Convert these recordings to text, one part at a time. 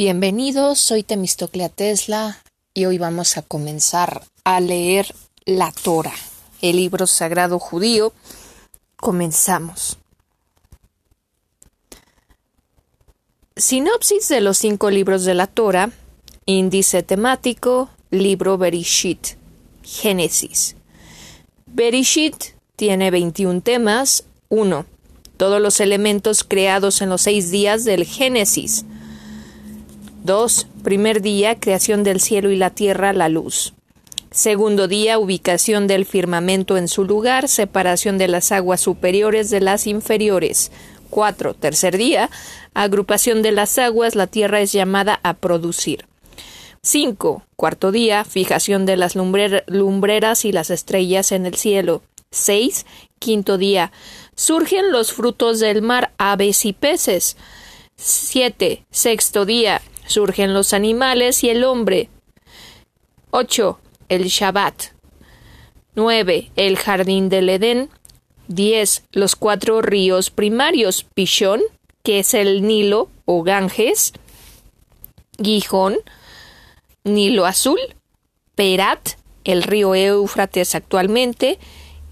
Bienvenidos, soy Temistoclea Tesla y hoy vamos a comenzar a leer la Torah, el libro sagrado judío. Comenzamos. Sinopsis de los cinco libros de la Torah, índice temático, libro Berishit, Génesis. Berishit tiene 21 temas. 1. Todos los elementos creados en los seis días del Génesis. 2. Primer día, creación del cielo y la tierra, la luz. Segundo día, ubicación del firmamento en su lugar, separación de las aguas superiores de las inferiores. 4. Tercer día, agrupación de las aguas, la tierra es llamada a producir. 5. Cuarto día, fijación de las lumbreras y las estrellas en el cielo. 6. Quinto día, surgen los frutos del mar, aves y peces. 7. Sexto día, surgen los animales y el hombre. 8. El Shabbat. 9. El jardín del Edén. 10. Los cuatro ríos primarios. Pishón, que es el Nilo o Ganges. Gijón, Nilo Azul. Perat, el río Éufrates actualmente.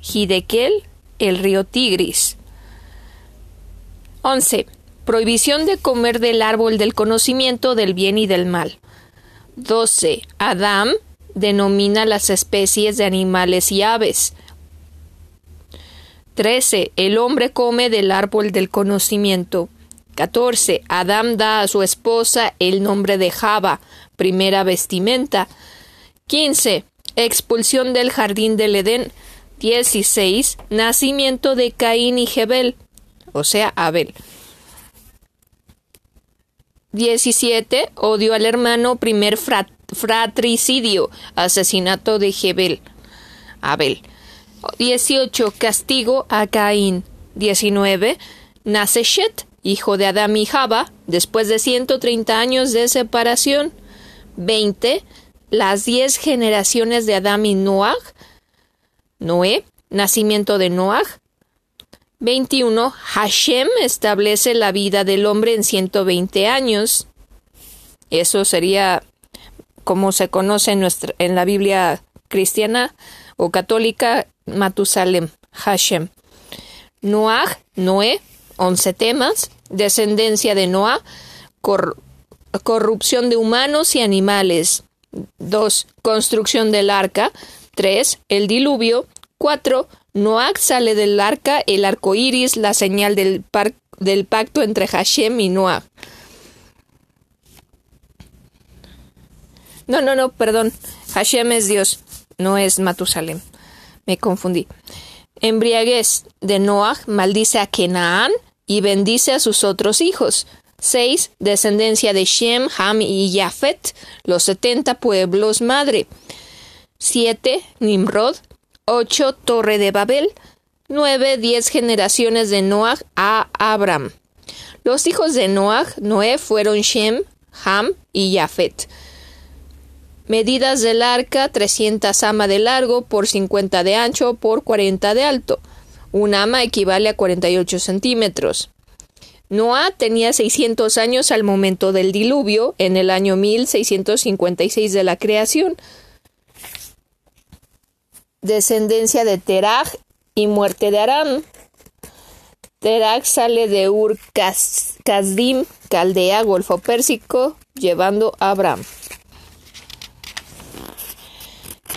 Hidekel, el río Tigris. 11. Prohibición de comer del árbol del conocimiento del bien y del mal. 12. Adam denomina las especies de animales y aves. 13. El hombre come del árbol del conocimiento. 14. Adam da a su esposa el nombre de Java, primera vestimenta. 15. Expulsión del jardín del Edén. 16. Nacimiento de Caín y Jebel, o sea, Abel. 17. Odio al hermano, primer fratricidio, asesinato de Jebel. Abel. 18. Castigo a Caín. 19. Nace Shet, hijo de Adán y Java, después de 130 años de separación. 20. Las diez generaciones de Adán y Noah. Noé, nacimiento de Noah. 21. Hashem establece la vida del hombre en 120 años. Eso sería como se conoce en, nuestra, en la Biblia cristiana o católica, Matusalem, Hashem. Noah, Noé, 11 temas. Descendencia de Noah, corrupción de humanos y animales. 2. Construcción del arca. 3. El diluvio. 4. Noach sale del arca, el arco iris, la señal del, pacto entre Hashem y Noah. No, no, no, perdón. Hashem es Dios, no es Matusalem. Me confundí. Embriaguez de Noah maldice a Kenaán y bendice a sus otros hijos. 6. Descendencia de Shem, Ham y Yafet, los setenta pueblos madre. 7. Nimrod 8. Torre de Babel. 9. Diez generaciones de Noah a Abraham. Los hijos de Noah, Noé, fueron Shem, Ham y Jafet. Medidas del arca, 300 ama de largo por 50 de ancho por 40 de alto. Un ama equivale a 48 centímetros. Noah tenía 600 años al momento del diluvio, en el año 1656 de la creación descendencia de Teraj y muerte de Aram. Teraj sale de Ur Kasdim, Caldea, Golfo Pérsico, llevando a Abraham.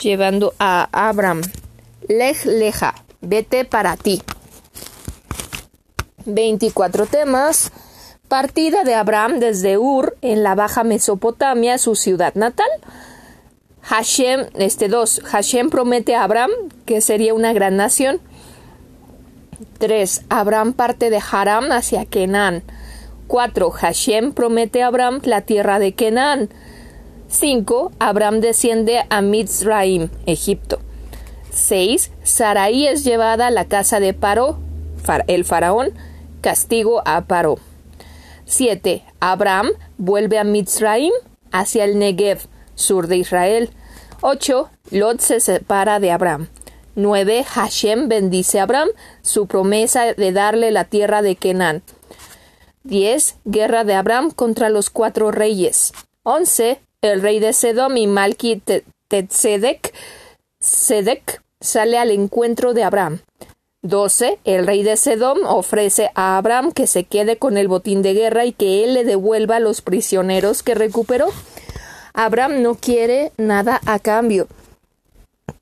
Llevando a Abraham. Lej leja, vete para ti. 24 temas. Partida de Abraham desde Ur, en la Baja Mesopotamia, su ciudad natal Hashem, este dos, Hashem promete a Abraham que sería una gran nación. 3. Abraham parte de Haram hacia Kenan. 4. Hashem promete a Abraham la tierra de Kenan. 5. Abraham desciende a Mitzraim, Egipto. 6. Sarai es llevada a la casa de Paro, el faraón, castigo a Paro. 7. Abraham vuelve a Mitzraim hacia el Negev, sur de Israel. 8. Lot se separa de Abraham. 9. Hashem bendice a Abraham su promesa de darle la tierra de Kenan. 10. Guerra de Abraham contra los cuatro reyes. 11. El rey de Sedom y Malki Tzedek sale al encuentro de Abraham. 12. El rey de Sedom ofrece a Abraham que se quede con el botín de guerra y que él le devuelva los prisioneros que recuperó. Abraham no quiere nada a cambio.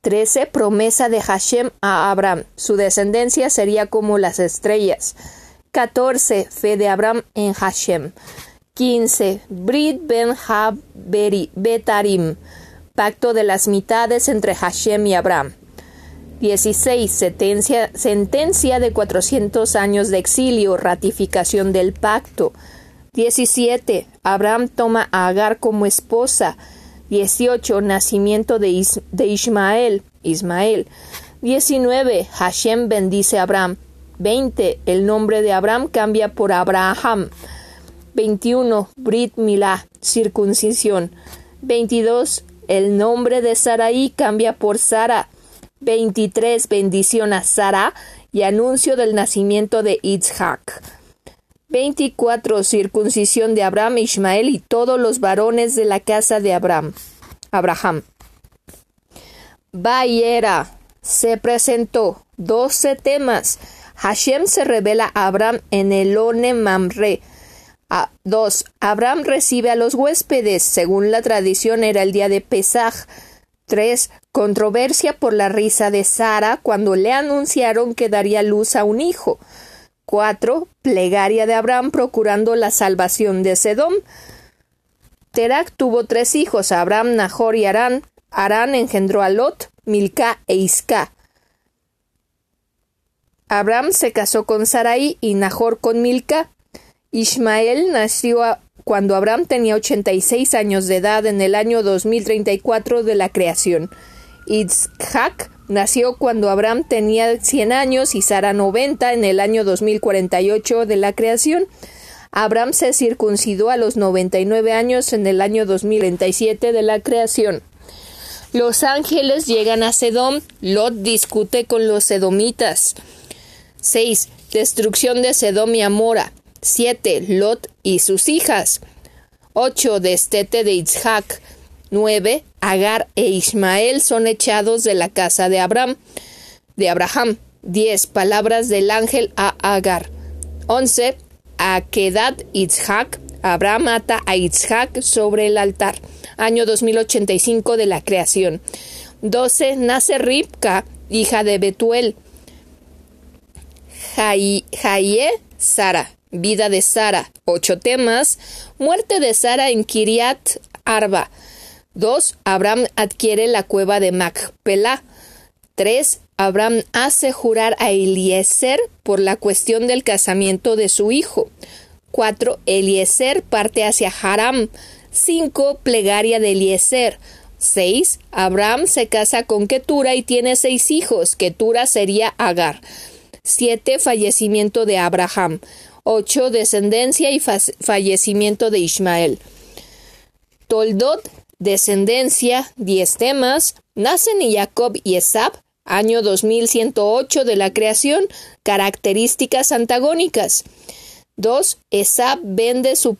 13. Promesa de Hashem a Abraham. Su descendencia sería como las estrellas. 14. Fe de Abraham en Hashem. 15. Brit ben Haberi Betarim. Pacto de las mitades entre Hashem y Abraham. 16. Sentencia, sentencia de 400 años de exilio, ratificación del pacto. 17. Abraham toma a Agar como esposa. 18. Nacimiento de, Ismael. Ismael. 19. Hashem bendice a Abraham. 20. El nombre de Abraham cambia por Abraham. 21. Brit Milah, circuncisión. 22. El nombre de Sarai cambia por Sara. 23. Bendición a Sara y anuncio del nacimiento de Isaac. 24. Circuncisión de Abraham, Ismael y todos los varones de la casa de Abraham. Abraham. Bayera. Se presentó. 12 temas. Hashem se revela a Abraham en el One Mamre. 2. Abraham recibe a los huéspedes. Según la tradición era el día de Pesaj. 3. Controversia por la risa de Sara cuando le anunciaron que daría luz a un hijo. 4. Plegaria de Abraham procurando la salvación de Sedom. Terak tuvo tres hijos, Abraham, Nahor y Arán. Arán engendró a Lot, Milca e Isca. Abraham se casó con Sarai y Nahor con Milca. Ismael nació cuando Abraham tenía 86 años de edad en el año 2034 de la creación. Isaac nació cuando Abraham tenía 100 años y Sara 90 en el año 2048 de la creación. Abraham se circuncidó a los 99 años en el año 2037 de la creación. Los ángeles llegan a Sedom. Lot discute con los sedomitas. 6. Destrucción de Sedom y Amora. 7. Lot y sus hijas. 8. Destete de Isaac. 9. Agar e Ismael son echados de la casa de Abraham. De Abraham. 10. Palabras del ángel a Agar. 11. Akedat Isaac. Abraham mata a Isaac sobre el altar. Año 2085 de la creación. 12. Nace Ribka, hija de Betuel. Jaie Sara. Vida de Sara. Ocho temas. Muerte de Sara en Kiriat Arba. 2. Abraham adquiere la cueva de Macpelá. 3. Abraham hace jurar a Eliezer por la cuestión del casamiento de su hijo. 4. Eliezer parte hacia Haram. 5. Plegaria de Eliezer. 6. Abraham se casa con Ketura y tiene seis hijos. Ketura sería Agar. 7. Fallecimiento de Abraham. 8. Descendencia y fallecimiento de Ismael. Toldot, descendencia, 10 temas. Nacen y Jacob y Esab, año 2108 de la creación, características antagónicas. 2. Esab vende su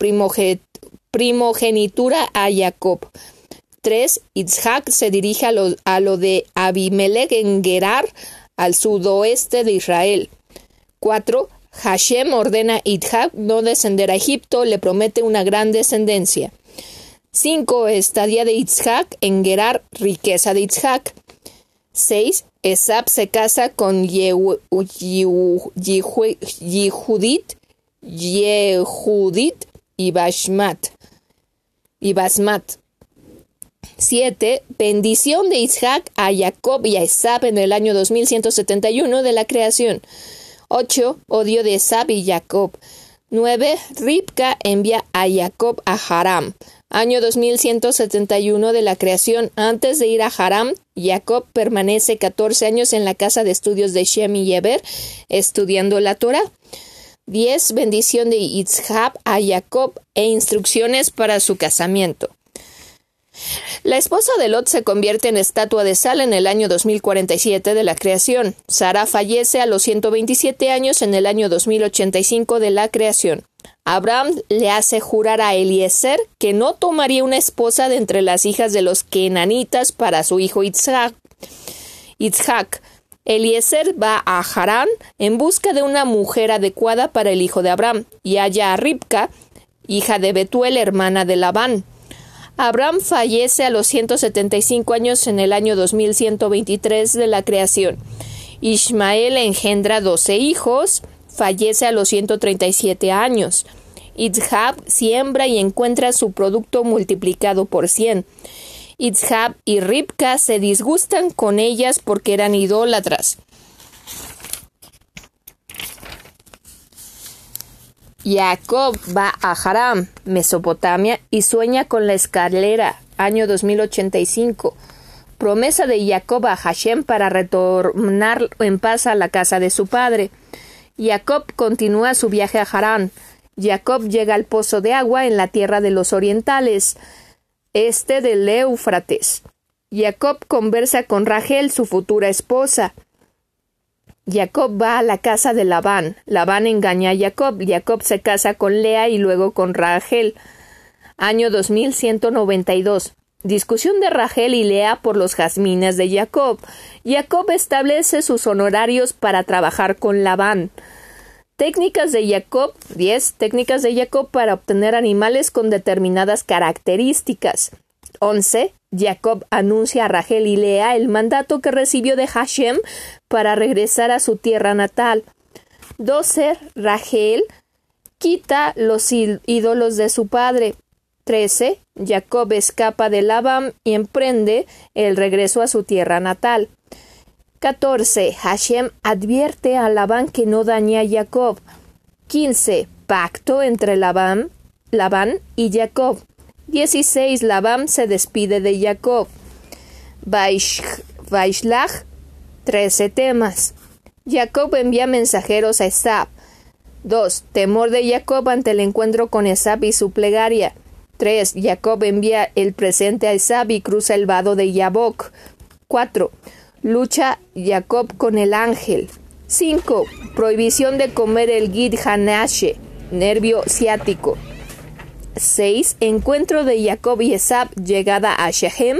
primogenitura a Jacob. 3. Isaac se dirige a lo, de Abimelech en Gerar, al sudoeste de Israel. 4. Hashem ordena a Idhak no descender a Egipto, le promete una gran descendencia. 5. Estadía de Itzhak en Gerar, riqueza de Itzhak. 6. Esab se casa con Yehudit, Yehudit y Bashmat. Y Basmat. 7. Bendición de Isaac a Jacob y a Esab en el año 2171 de la creación. 8. Odio de Esab y Jacob. 9. Ribka envía a Jacob a Haram. Año 2171 de la creación. Antes de ir a Haram, Jacob permanece 14 años en la casa de estudios de Shem y Yeber, estudiando la Torah. 10. Bendición de Itzhab a Jacob e instrucciones para su casamiento. La esposa de Lot se convierte en estatua de sal en el año 2047 de la creación. Sara fallece a los 127 años en el año 2085 de la creación. Abraham le hace jurar a Eliezer que no tomaría una esposa de entre las hijas de los kenanitas para su hijo Isaac. Isaac. Eliezer va a Harán en busca de una mujer adecuada para el hijo de Abraham y halla a Ribka, hija de Betuel, hermana de Labán. Abraham fallece a los 175 años en el año 2123 de la creación. Ismael engendra doce hijos, fallece a los 137 años. Itzhab siembra y encuentra su producto multiplicado por cien. Itzhab y Ribka se disgustan con ellas porque eran idólatras. Jacob va a Haram, Mesopotamia, y sueña con la escalera, año 2085. Promesa de Jacob a Hashem para retornar en paz a la casa de su padre. Jacob continúa su viaje a Harán. Jacob llega al pozo de agua en la tierra de los orientales este del Éufrates. Jacob conversa con Rachel, su futura esposa. Jacob va a la casa de Labán. Labán engaña a Jacob. Jacob se casa con Lea y luego con Rachel. Año 2192. Discusión de Rachel y Lea por los jazmines de Jacob. Jacob establece sus honorarios para trabajar con Labán. Técnicas de Jacob 10. Técnicas de Jacob para obtener animales con determinadas características. 11. Jacob anuncia a Rachel y Lea el mandato que recibió de Hashem para regresar a su tierra natal. 12. Rachel quita los ídolos de su padre. 13. Jacob escapa de Labán y emprende el regreso a su tierra natal. 14. Hashem advierte a Labán que no dañe a Jacob. 15. Pacto entre Labán, Labán y Jacob. 16. Labán se despide de Jacob. Vaishlach. 13 temas. Jacob envía mensajeros a Esab. 2. Temor de Jacob ante el encuentro con Esab y su plegaria. 3. Jacob envía el presente a Esab y cruza el vado de Yabok. 4. Lucha Jacob con el ángel. 5. Prohibición de comer el Gid Hanashe, nervio ciático. 6. Encuentro de Jacob y Esab, llegada a Shechem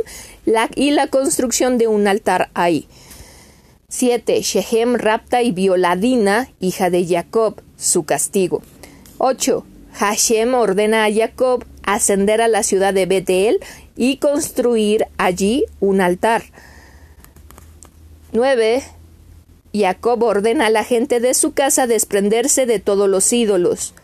y la construcción de un altar ahí. 7. Shechem rapta y violadina, hija de Jacob, su castigo. 8. Hashem ordena a Jacob ascender a la ciudad de Betel y construir allí un altar. 9. Jacob ordena a la gente de su casa desprenderse de todos los ídolos.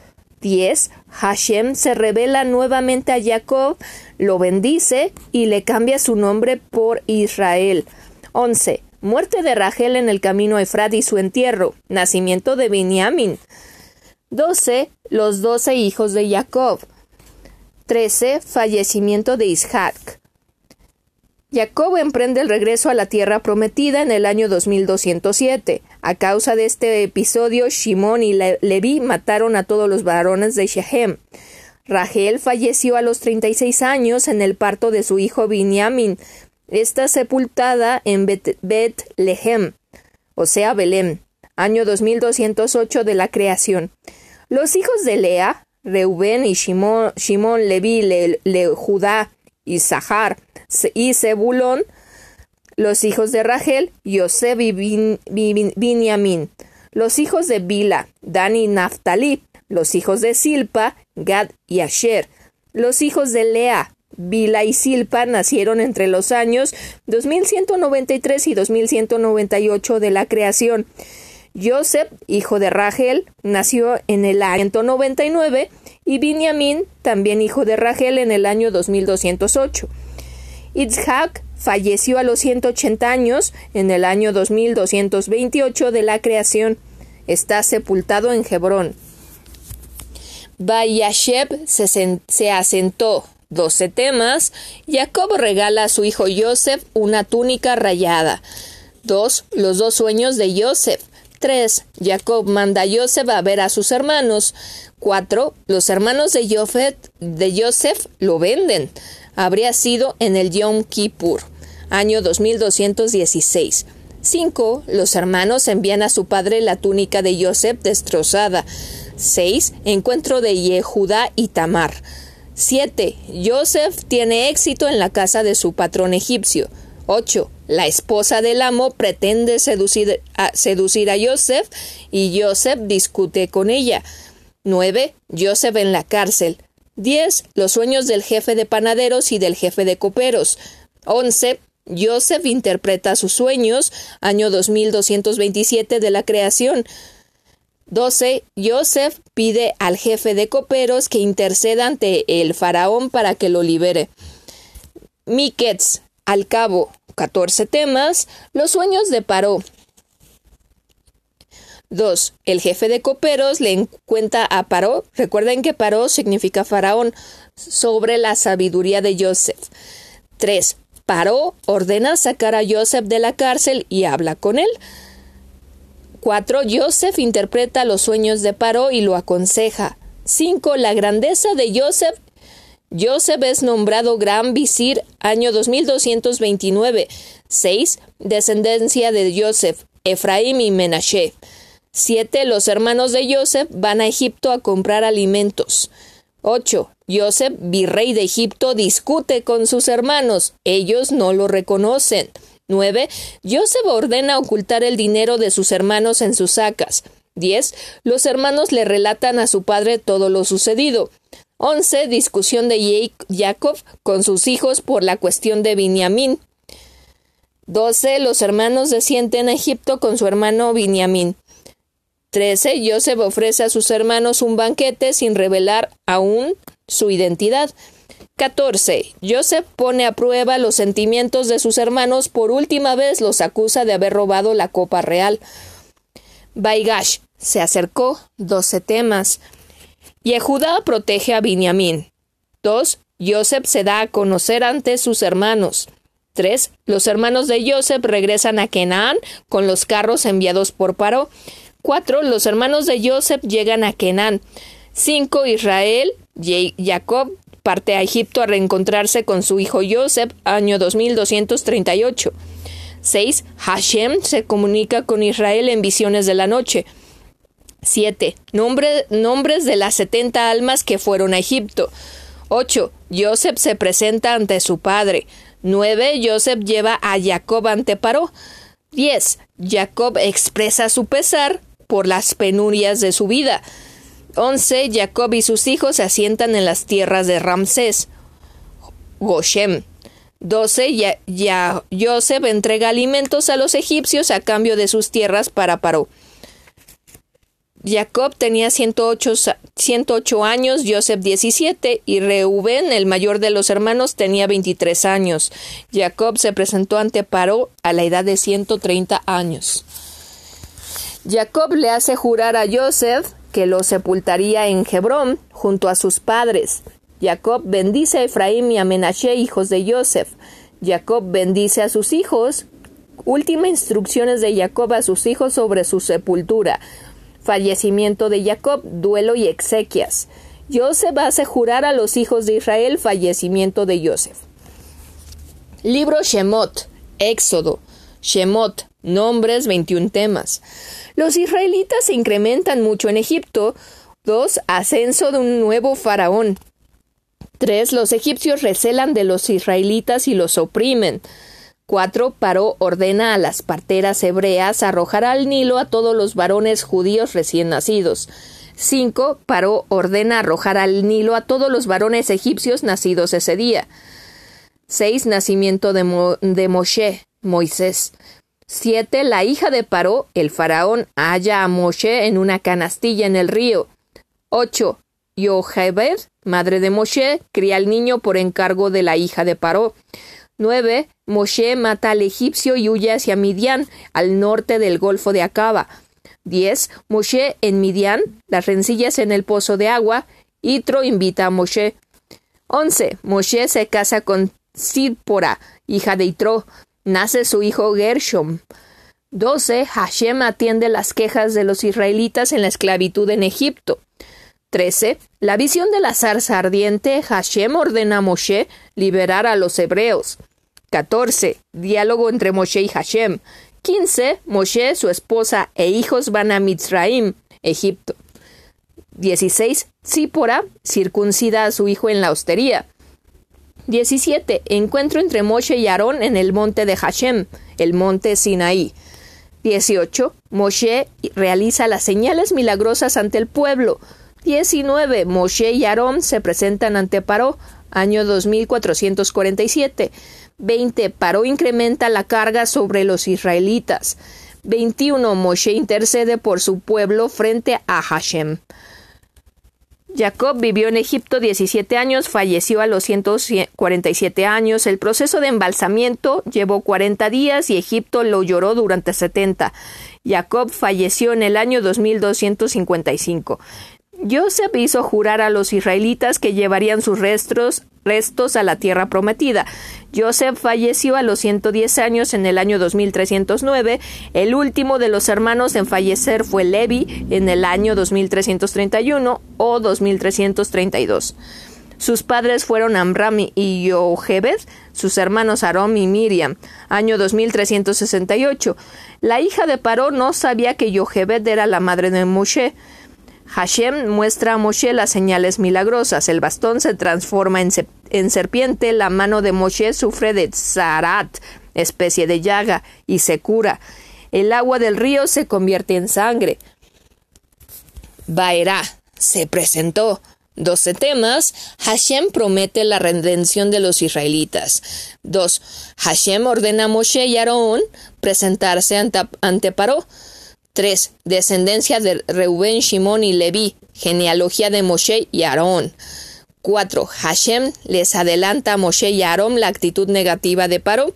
10. Hashem se revela nuevamente a Jacob, lo bendice y le cambia su nombre por Israel. 11. Muerte de Rachel en el camino a Efrat y su entierro. Nacimiento de Benjamin. 12. Los doce hijos de Jacob. 13. Fallecimiento de Isaac. Jacob emprende el regreso a la tierra prometida en el año 2207. A causa de este episodio, Shimón y Levi mataron a todos los varones de Shechem. Rachel falleció a los 36 años en el parto de su hijo Binyamin. Está sepultada en Bet-Lehem, o sea, Belén, año 2208 de la creación. Los hijos de Lea, Reubén y Shimón, Levi, Le, Judá y Zahar, y Zebulón, los hijos de Rachel, Yosef y Binyamin, los hijos de Bila, Dan y Naftali, los hijos de Silpa, Gad y Asher, los hijos de Lea, Bila y Silpa nacieron entre los años 2193 y 2198 de la creación. Joseph, hijo de Rachel, nació en el año 199 y Binyamin, también hijo de Rachel, en el año 2208. Itzhak falleció a los 180 años en el año 2228 de la creación. Está sepultado en Hebrón. Bayasheb se, se asentó. 12 temas. Jacob regala a su hijo Joseph una túnica rayada. 2. Los dos sueños de Joseph. 3. Jacob manda a Joseph a ver a sus hermanos. 4. Los hermanos de, de Joseph lo venden habría sido en el Yom Kippur, año 2216. 5. Los hermanos envían a su padre la túnica de Joseph destrozada. 6. Encuentro de Yehudá y Tamar. 7. Joseph tiene éxito en la casa de su patrón egipcio. 8. La esposa del amo pretende seducir a, seducir a Joseph y Joseph discute con ella. 9. Joseph en la cárcel. 10. Los sueños del jefe de panaderos y del jefe de coperos. 11. Joseph interpreta sus sueños, año 2227 de la creación. 12. Joseph pide al jefe de coperos que interceda ante el faraón para que lo libere. Miquets, al cabo, 14 temas, los sueños de Paró. 2. El jefe de coperos le cuenta a Paró, recuerden que Paró significa faraón, sobre la sabiduría de Joseph. 3. Paró ordena sacar a Joseph de la cárcel y habla con él. 4. Joseph interpreta los sueños de Paró y lo aconseja. 5. La grandeza de Joseph. Joseph es nombrado gran visir año 2229. 6. Descendencia de Joseph, Efraín y Menashe. 7. Los hermanos de Joseph van a Egipto a comprar alimentos. 8. Joseph, virrey de Egipto, discute con sus hermanos. Ellos no lo reconocen. 9. Joseph ordena ocultar el dinero de sus hermanos en sus sacas. 10. Los hermanos le relatan a su padre todo lo sucedido. 11. Discusión de Jacob con sus hijos por la cuestión de Binyamin. 12. Los hermanos descienden a Egipto con su hermano Binyamin. 13. Joseph ofrece a sus hermanos un banquete sin revelar aún su identidad. 14. Joseph pone a prueba los sentimientos de sus hermanos. Por última vez los acusa de haber robado la copa real. Baigash se acercó. 12 temas. Yehudá protege a Binyamin. 2. Joseph se da a conocer ante sus hermanos. 3. Los hermanos de Joseph regresan a Canaán con los carros enviados por Paró. 4. Los hermanos de Joseph llegan a Kenan. 5. Israel, Jacob parte a Egipto a reencontrarse con su hijo Joseph, año 2238. 6. Hashem se comunica con Israel en visiones de la noche. 7. nombres de las 70 almas que fueron a Egipto. 8. Joseph se presenta ante su padre. 9. Joseph lleva a Jacob ante Paró. 10. Jacob expresa su pesar por las penurias de su vida. 11. Jacob y sus hijos se asientan en las tierras de Ramsés. Goshem. 12. Ya, ya, Joseph entrega alimentos a los egipcios a cambio de sus tierras para Paró. Jacob tenía 108, 108 años, Joseph 17 y Reuben, el mayor de los hermanos, tenía 23 años. Jacob se presentó ante Paró a la edad de 130 años. Jacob le hace jurar a Joseph que lo sepultaría en Hebrón junto a sus padres. Jacob bendice a Efraín y a Menashe, hijos de Joseph. Jacob bendice a sus hijos. Última instrucciones de Jacob a sus hijos sobre su sepultura. Fallecimiento de Jacob, duelo y exequias. Joseph hace jurar a los hijos de Israel fallecimiento de Joseph. Libro Shemot, Éxodo, Shemot, nombres, 21 temas. Los israelitas se incrementan mucho en Egipto. 2. Ascenso de un nuevo faraón. 3. Los egipcios recelan de los israelitas y los oprimen. 4. Paró ordena a las parteras hebreas arrojar al Nilo a todos los varones judíos recién nacidos. 5. Paró ordena arrojar al Nilo a todos los varones egipcios nacidos ese día. 6. Nacimiento de, Moshe, Moisés. 7. La hija de Paró, el faraón, halla a Moshe en una canastilla en el río. 8. Yochebed, madre de Moshe, cría al niño por encargo de la hija de Paró. 9. Moshe mata al egipcio y huye hacia Midian, al norte del golfo de Acaba. 10. Moshe en Midian, las rencillas en el pozo de agua. Itro invita a Moshe. 11. Moshe se casa con Sidpora, hija de Itro nace su hijo Gershom. 12. Hashem atiende las quejas de los israelitas en la esclavitud en Egipto. 13. La visión de la zarza ardiente, Hashem ordena a Moshe liberar a los hebreos. 14. Diálogo entre Moshe y Hashem. 15. Moshe, su esposa e hijos van a Mitzraim, Egipto. 16. Zípora circuncida a su hijo en la hostería. 17. Encuentro entre Moshe y Aarón en el monte de Hashem, el monte Sinaí. 18. Moshe realiza las señales milagrosas ante el pueblo. 19. Moshe y Aarón se presentan ante Paró, año 2447. 20. Paró incrementa la carga sobre los israelitas. 21. Moshe intercede por su pueblo frente a Hashem. Jacob vivió en Egipto 17 años, falleció a los 147 años. El proceso de embalsamiento llevó 40 días y Egipto lo lloró durante 70. Jacob falleció en el año 2255. Joseph hizo jurar a los israelitas que llevarían sus restos, restos a la tierra prometida. Joseph falleció a los 110 años en el año 2309. El último de los hermanos en fallecer fue Levi en el año 2331 o 2332. Sus padres fueron Amram y Yochebed, sus hermanos Arom y Miriam, año 2368. La hija de Paró no sabía que Yochebed era la madre de Moshe. Hashem muestra a Moshe las señales milagrosas. El bastón se transforma en, serpiente, la mano de Moshe sufre de zarat, especie de llaga, y se cura. El agua del río se convierte en sangre. Baerá se presentó. Doce temas. Hashem promete la redención de los israelitas. Dos. Hashem ordena a Moshe y Aarón presentarse ante, ante Paró. 3. Descendencia de Reubén, Shimón y Leví, genealogía de Moshe y Aarón. 4. Hashem les adelanta a Moshe y Aarón la actitud negativa de Paro.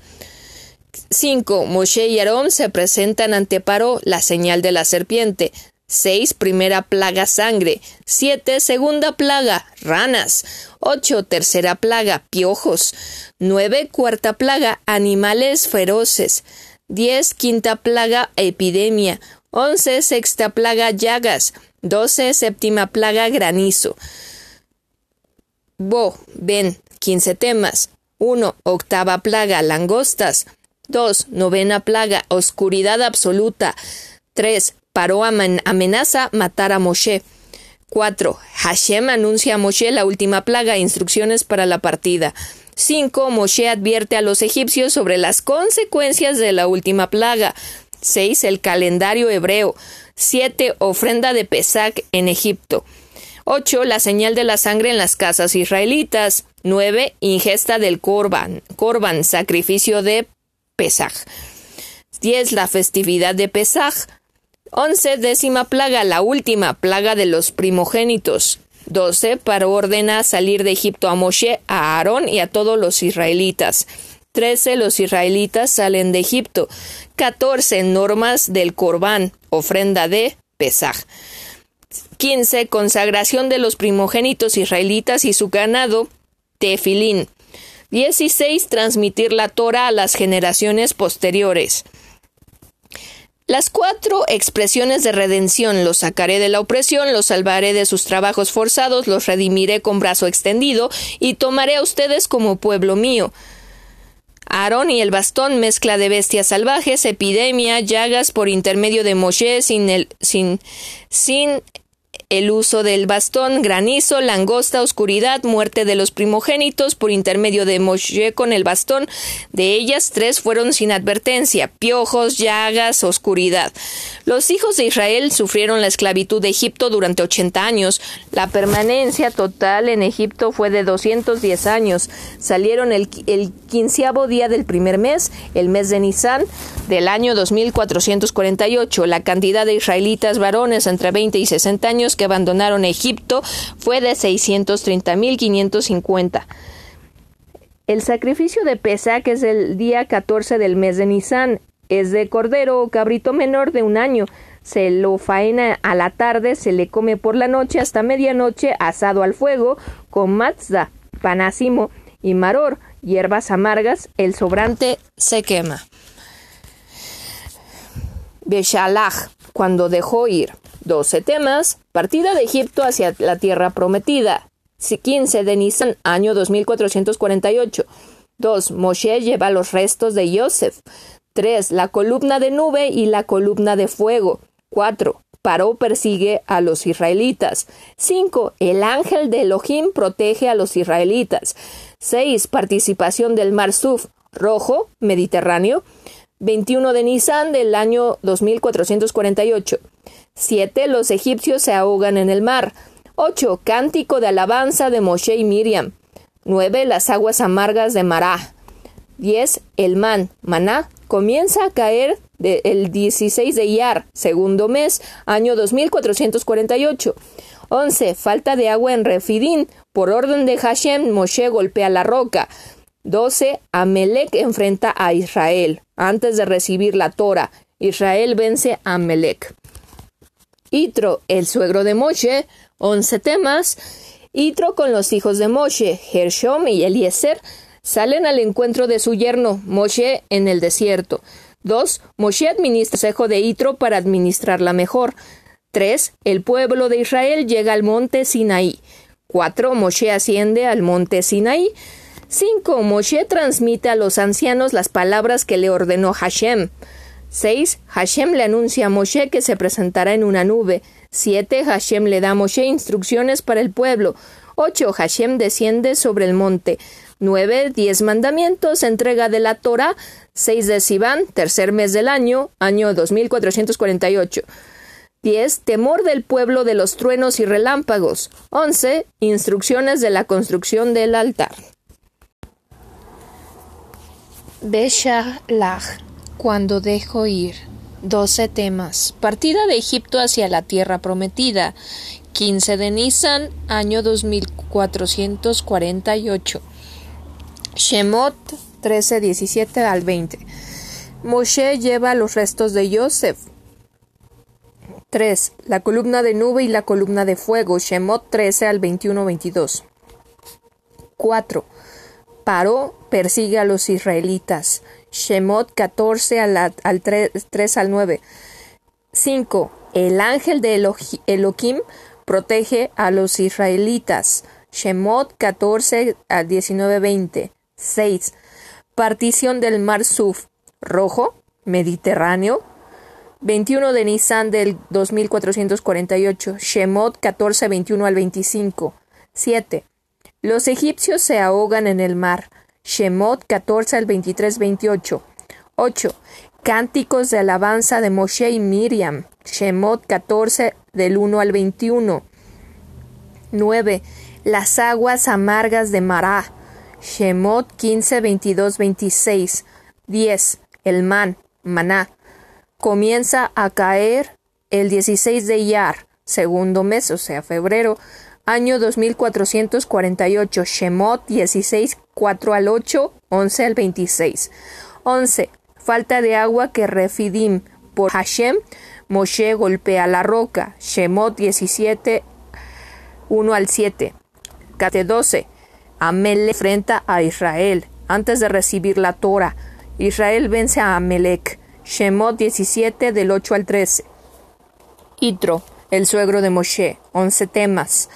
5. Moshe y Aarón se presentan ante Paro la señal de la serpiente. 6. Primera plaga sangre. 7. Segunda plaga ranas. 8. Tercera plaga piojos. 9. Cuarta plaga animales feroces. 10. Quinta plaga epidemia. 11. Sexta plaga llagas. 12. Séptima plaga granizo. Bo, ven, 15 temas. 1. Octava plaga langostas. 2. Novena plaga oscuridad absoluta. 3. Paró amenaza matar a Moshe. 4. Hashem anuncia a Moshe la última plaga, instrucciones para la partida. 5. Moshe advierte a los egipcios sobre las consecuencias de la última plaga. 6. El calendario hebreo. 7. Ofrenda de Pesach en Egipto. 8. La señal de la sangre en las casas israelitas. 9. Ingesta del Corban. Corban, sacrificio de Pesach. 10. La festividad de Pesach. 11. Décima plaga, la última plaga de los primogénitos. 12. Para ordena salir de Egipto a Moshe, a Aarón y a todos los israelitas. 13. Los israelitas salen de Egipto. 14. Normas del Corbán, ofrenda de Pesaj. 15. Consagración de los primogénitos israelitas y su ganado, Tefilín. 16. Transmitir la Torah a las generaciones posteriores. Las cuatro expresiones de redención, los sacaré de la opresión, los salvaré de sus trabajos forzados, los redimiré con brazo extendido, y tomaré a ustedes como pueblo mío. Aarón y el bastón, mezcla de bestias salvajes, epidemia, llagas por intermedio de Moshe sin, el, sin, sin el uso del bastón, granizo, langosta, oscuridad, muerte de los primogénitos por intermedio de Moshe con el bastón. De ellas tres fueron sin advertencia, piojos, llagas, oscuridad. Los hijos de Israel sufrieron la esclavitud de Egipto durante ochenta años. La permanencia total en Egipto fue de doscientos diez años. Salieron el, el quinceavo día del primer mes, el mes de Nisan, del año 2448. La cantidad de israelitas varones entre 20 y 60 años que abandonaron Egipto fue de 630.550. El sacrificio de Pesach es el día 14 del mes de Nisan. Es de cordero o cabrito menor de un año. Se lo faena a la tarde, se le come por la noche hasta medianoche asado al fuego con matzah, panacimo y maror, hierbas amargas. El sobrante se quema. Beshalach, cuando dejó ir. 12 temas. Partida de Egipto hacia la tierra prometida. 15 de Nisan, año 2448. 2. Moshe lleva los restos de Yosef. 3. La columna de nube y la columna de fuego. 4. Paró persigue a los israelitas. 5. El ángel de Elohim protege a los israelitas. 6. Participación del Mar Suf, rojo, Mediterráneo. 21 de Nisan del año 2448. 7. Los egipcios se ahogan en el mar. 8. Cántico de alabanza de Moshe y Miriam. 9. Las aguas amargas de Mará. 10. El man, maná, comienza a caer el 16 de Iyar, segundo mes, año 2448. 11. Falta de agua en Refidín. Por orden de Hashem, Moshe golpea la roca. 12. Amelec enfrenta a Israel. Antes de recibir la Torah, Israel vence a Amelec. Itro, el suegro de Moshe, 11 temas. Itro con los hijos de Moshe, Gershom y Eliezer, salen al encuentro de su yerno, Moshe, en el desierto. 2. Moshe administra el consejo de Itro para administrarla mejor. 3. El pueblo de Israel llega al monte Sinaí. 4. Moshe asciende al monte Sinaí. 5. Moshe transmite a los ancianos las palabras que le ordenó Hashem. 6. Hashem le anuncia a Moshe que se presentará en una nube. 7. Hashem le da a Moshe instrucciones para el pueblo. 8. Hashem desciende sobre el monte. 9. Diez mandamientos, entrega de la Torah. 6 de Sivan, tercer mes del año, año 2448. 10. Temor del pueblo de los truenos y relámpagos. 11. Instrucciones de la construcción del altar. Beshalach, cuando dejo ir. 12 temas. Partida de Egipto hacia la tierra prometida. 15 de Nisan, año 2448. Shemot 13, 17 al 20. Moshe lleva los restos de Joseph. 3. La columna de nube y la columna de fuego. Shemot 13 al 21-22. 4. Paró persigue a los israelitas. Shemot 14 al, 3, al 9. 5. El ángel de Elohim protege a los israelitas. Shemot 14 al 19-20. 6. Partición del Mar Suf Rojo, Mediterráneo. 21 de Nisan del 2448. Shemot 14, 21 al 25. 7. Los egipcios se ahogan en el mar. Shemot 14 al 23, 28. 8. Cánticos de alabanza de Moshe y Miriam. Shemot 14 del 1 al 21. 9. Las aguas amargas de Mará. Shemot 15, 22, 26. 10. El man, maná. Comienza a caer el 16 de Iyar, segundo mes, o sea, febrero, año 2448, Shemot 16, 4 al 8, 11 al 26. 11. Falta de agua que refidim por Hashem, Moshe golpea la roca, Shemot 17, 1 al 7. 12. Amelec enfrenta a Israel. Antes de recibir la Torah, Israel vence a Amelec. Shemot 17 del 8 al 13. Itro, el suegro de Moshe. 11 temas.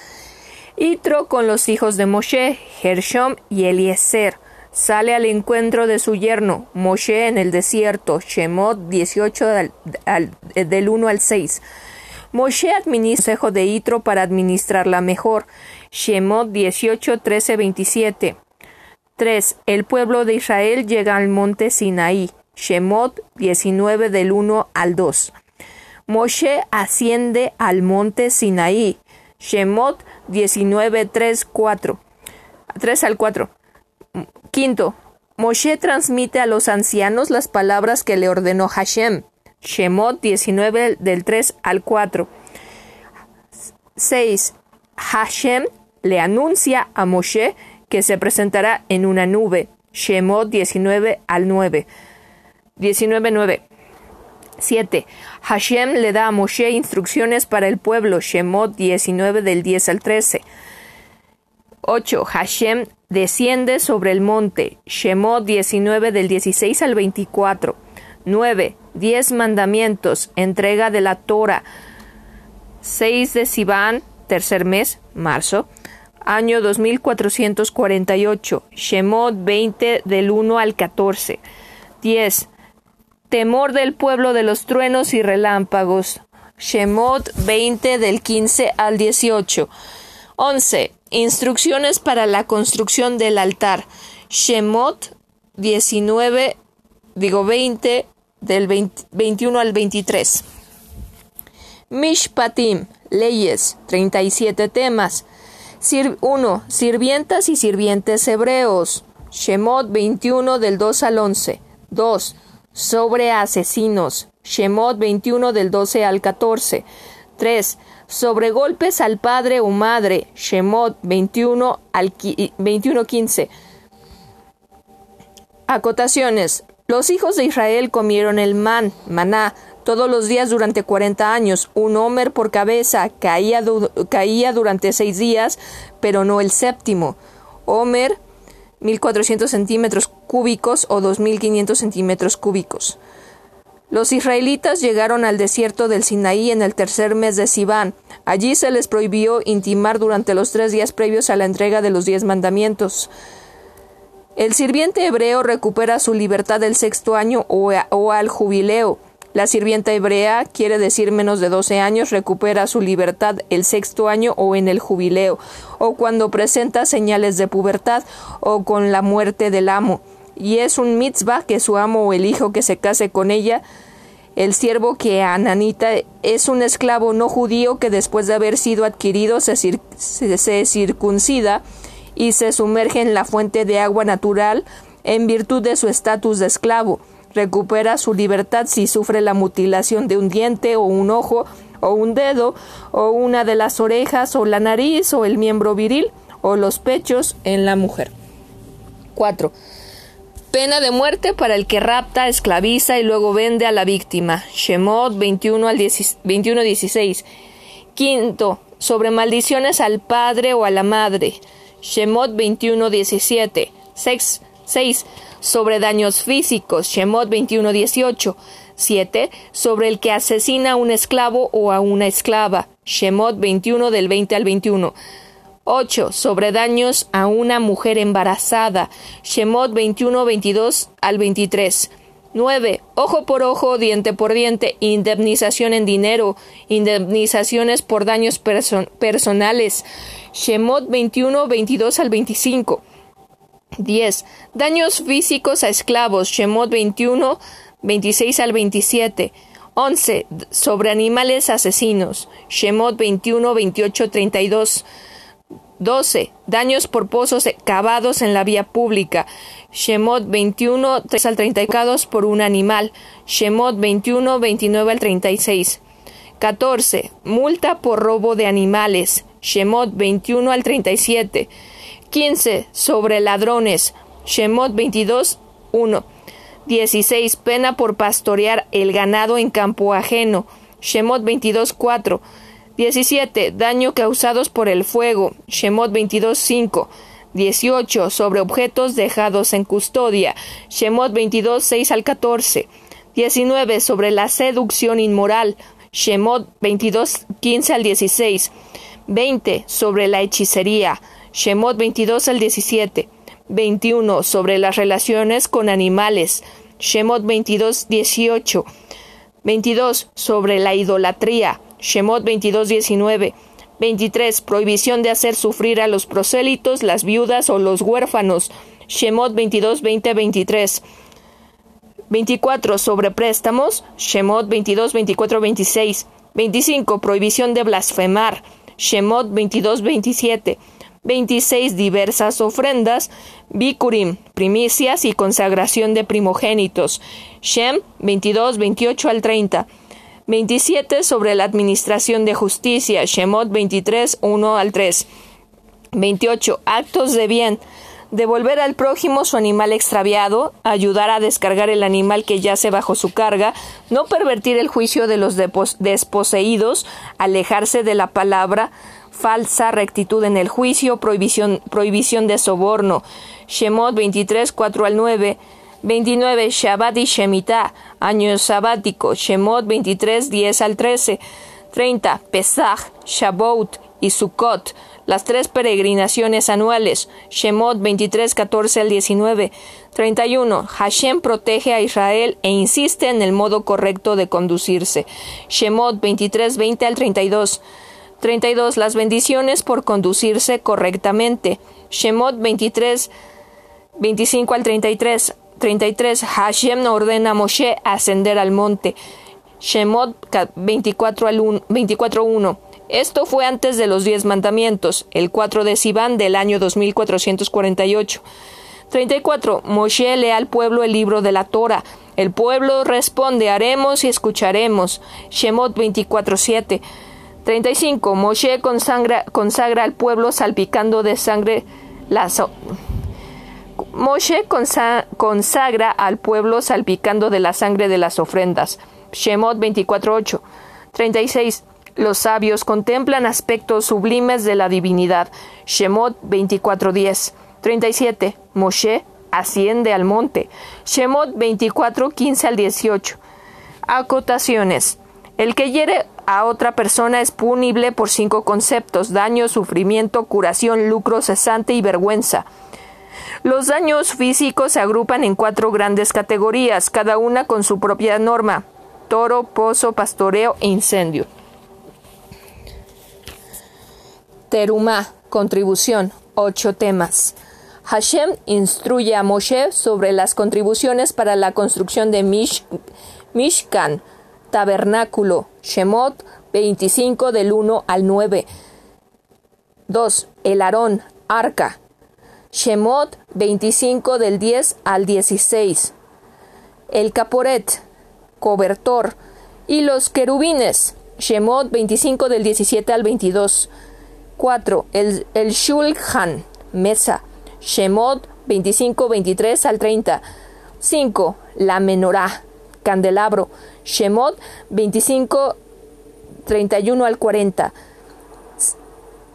Itro con los hijos de Moshe, Gershom y Eliezer. Sale al encuentro de su yerno, Moshe en el desierto. Shemot 18 del 1 al 6. Moshe administra el consejo de Itro para administrarla mejor. Shemot 18, 13, 27. 3. El pueblo de Israel llega al monte Sinaí. Shemot 19 del 1 al 2. Moshe asciende al monte Sinaí. Shemot 19, 3, 4. 3 al 4. Quinto. Moshe transmite a los ancianos las palabras que le ordenó Hashem. Shemot 19 del 3 al 4. 6. Hashem le anuncia a Moshe que se presentará en una nube. Shemot 19 al 9. 19 9. 7. Hashem le da a Moshe instrucciones para el pueblo. Shemot 19 del 10 al 13. 8. Hashem desciende sobre el monte. Shemot 19 del 16 al 24. 9. Diez mandamientos. Entrega de la Torah. 6 de Sivan, tercer mes, marzo. Año 2448. Shemot 20 del 1 al 14. 10. Temor del pueblo de los truenos y relámpagos. Shemot 20 del 15 al 18. 11. Instrucciones para la construcción del altar. Shemot 19, digo 20 del 21 al 23. Mishpatim, leyes, 37 temas. 1. Sirvientas y sirvientes hebreos. Shemot 21 del 2 al 11. 2. Sobre asesinos. Shemot 21 del 12 al 14. 3. Sobre golpes al padre o madre. Shemot 21 al 21 15. Acotaciones. Los hijos de Israel comieron el man, maná, todos los días durante cuarenta años, un homer por cabeza, caía, caía durante seis días, pero no el séptimo. Homer, 1400 centímetros cúbicos o 2500 centímetros cúbicos. Los israelitas llegaron al desierto del Sinaí en el tercer mes de Sivan. Allí se les prohibió intimar durante los tres días previos a la entrega de los diez mandamientos. El sirviente hebreo recupera su libertad del sexto año o, al jubileo. La sirvienta hebrea, quiere decir menos de 12 años, recupera su libertad el sexto año o en el jubileo, o cuando presenta señales de pubertad, o con la muerte del amo. Y es un mitzvah que su amo o el hijo que se case con ella el siervo que Ananita es un esclavo no judío que después de haber sido adquirido se, se circuncida y se sumerge en la fuente de agua natural en virtud de su estatus de esclavo. Recupera su libertad si sufre la mutilación de un diente o un ojo o un dedo o una de las orejas o la nariz o el miembro viril o los pechos en la mujer. 4. Pena de muerte para el que rapta, esclaviza y luego vende a la víctima. Shemot 21 al 21 16. Quinto, sobre maldiciones al padre o a la madre. Shemot 21:17. 6. 6. Sobre daños físicos. Shemot 21:18. 7. Sobre el que asesina a un esclavo o a una esclava. Shemot 21 del 20 al 21. 8. Sobre daños a una mujer embarazada. Shemot 21, 22 al 23. 9. Ojo por ojo, diente por diente, indemnización en dinero, indemnizaciones por daños personales. Shemot 21, 22 al 25. 10. Daños físicos a esclavos. Shemot 21, 26 al 27. 11. Sobre animales asesinos. Shemot 21, 28, 32. 12. Daños por pozos cavados en la vía pública. Shemot 21, 3 al 30 por un animal. Shemot 21, 29 al 36. 14. Multa por robo de animales. Shemot 21 al 37. 15. Sobre ladrones. Shemot 22, 1. 16. Pena por pastorear el ganado en campo ajeno. Shemot 22, 4. 17. Daño causados por el fuego. Shemot 22.5. 18. Sobre objetos dejados en custodia. Shemot 22, 6 al 14. 19. Sobre la seducción inmoral. Shemot 22, 15 al 16. 20. Sobre la hechicería. Shemot 22 al 17. 21. Sobre las relaciones con animales. Shemot 22, 18. 22. Sobre la idolatría. Shemot 22:19. 23. Prohibición de hacer sufrir a los prosélitos, las viudas o los huérfanos. Shemot 22, 23. 24. Sobre préstamos. Shemot 22, 24, 26. 25. Prohibición de blasfemar. Shemot 22, 27. 26. Diversas ofrendas. Bikurim, primicias y consagración de primogénitos. Shem 22, 28 al 30. 27 sobre la administración de justicia, Shemot 23, 1 al 3. 28. Actos de bien. Devolver al prójimo su animal extraviado, ayudar a descargar el animal que yace bajo su carga, no pervertir el juicio de los desposeídos, alejarse de la palabra, falsa rectitud en el juicio, prohibición, prohibición de soborno. Shemot 23, 4 al 9. 29. Shabbat y Shemitah, año sabático, Shemot 23, 10 al 13. 30. Pesach, Shavuot y Sukkot, las tres peregrinaciones anuales, Shemot 23, 14 al 19. 31. Hashem protege a Israel e insiste en el modo correcto de conducirse, Shemot 23, 20 al 32. 32. Las bendiciones por conducirse correctamente, Shemot 23, 25 al 33. 33. Hashem ordena a Moshe ascender al monte, Shemot 24 al 1. Esto fue antes de los diez mandamientos, el 4 de Sivan del año 2448. 34. Moshe lee al pueblo el libro de la Torah. El pueblo responde, haremos y escucharemos. Shemot 24.7. 35. Moshe consagra, consagra al pueblo salpicando de sangre las... Moshe consagra al pueblo salpicando de la sangre de las ofrendas. Shemot 24.8. 36. Los sabios contemplan aspectos sublimes de la divinidad. Shemot 24.10. 37. Moshe asciende al monte. Shemot 24.15 al 18. Acotaciones. El que hiere a otra persona es punible por cinco conceptos: daño, sufrimiento, curación, lucro cesante y vergüenza. Los daños físicos se agrupan en cuatro grandes categorías, cada una con su propia norma: toro, pozo, pastoreo e incendio. Terumá, contribución, ocho temas. Hashem instruye a Moshe sobre las contribuciones para la construcción de Mishkan, tabernáculo, Shemot 25 del 1 al 9. 2. El Aarón, arca, Shemot 25 del 10 al 16. El Caporet, cobertor, y los querubines, Shemot 25 del 17 al 22. 4. El, el Shulchan, mesa, Shemot 25, 23 al 30. 5. La menorá, candelabro, Shemot 25, 31 al 40.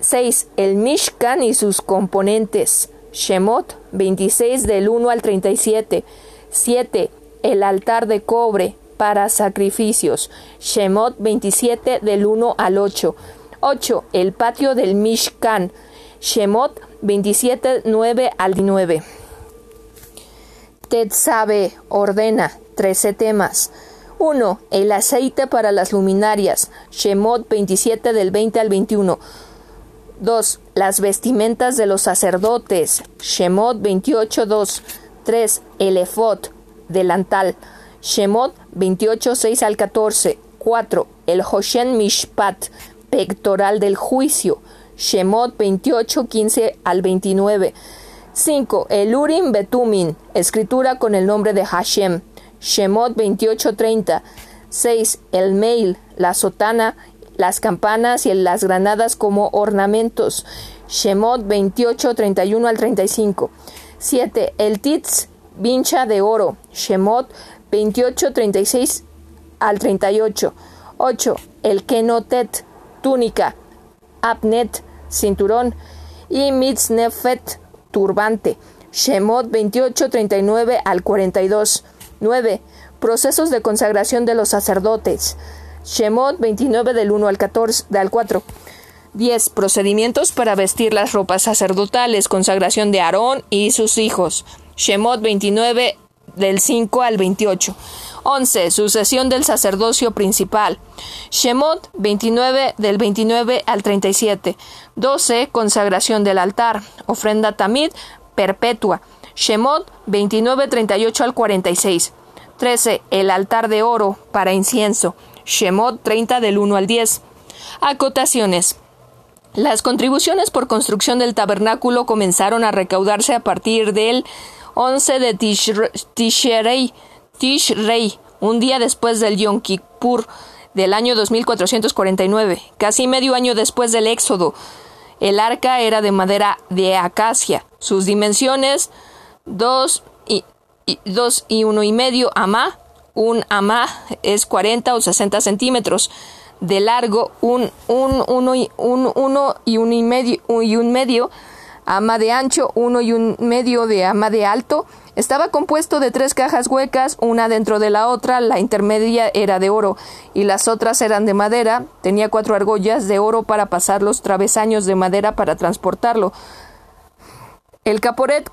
6. El Mishkan y sus componentes, Shemot 26 del 1 al 37. 7. El altar de cobre para sacrificios, Shemot 27 del 1 al 8. 8. El patio del Mishkan. Shemot 27, 9 al 9. Tetzabe ordena 13 temas. 1. El aceite para las luminarias. Shemot 27 del 20 al 21. 2. Las vestimentas de los sacerdotes. Shemot 28, 2. 3. El efod, delantal. Shemot 28, 6 al 14. 4. El Hoshen Mishpat pectoral del juicio. Shemot 28, 15 al 29. 5. El Urim Betumin, escritura con el nombre de Hashem. Shemot 28, 30. 6. El Mail, la sotana, las campanas y las granadas como ornamentos. Shemot 28, 31 al 35. 7. El Titz, vincha de oro. Shemot 28, 36 al 38. 8. El Kenotet, túnica, apnet, cinturón, y mitznefet, turbante. Shemot 28, 39 al 42. 9. Procesos de consagración de los sacerdotes. Shemot 29 del 1 al 14, al 4. 10. Procedimientos para vestir las ropas sacerdotales. Consagración de Aarón y sus hijos. Shemot 29 del 5 al 28. 11. Sucesión del sacerdocio principal. Shemot 29 del 29 al 37. 12. Consagración del altar. Ofrenda tamid perpetua. Shemot 29 38 al 46. 13. El altar de oro para incienso. Shemot 30 del 1 al 10. Acotaciones. Las contribuciones por construcción del tabernáculo comenzaron a recaudarse a partir del 11 de Tishrei Tishrei, un día después del Yom Kippur del año 2449, casi medio año después del Éxodo. El arca era de madera de acacia. Sus dimensiones dos y, dos y uno y medio amá. Un amá es 40 o 60 centímetros de largo. Un, un, uno, y, un, uno y un y medio, y un medio ama de ancho, uno y un medio de ama de alto. Estaba compuesto de tres cajas huecas, una dentro de la otra, la intermedia era de oro y las otras eran de madera. Tenía cuatro argollas de oro para pasar los travesaños de madera para transportarlo. El caporet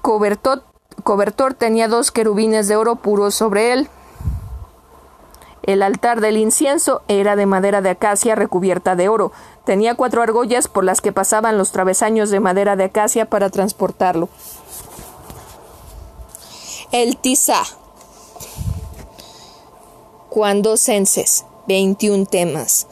cobertor tenía dos querubines de oro puro sobre él. El altar del incienso era de madera de acacia recubierta de oro. Tenía cuatro argollas por las que pasaban los travesaños de madera de acacia para transportarlo. El tizá. Cuando censes, 21 temas.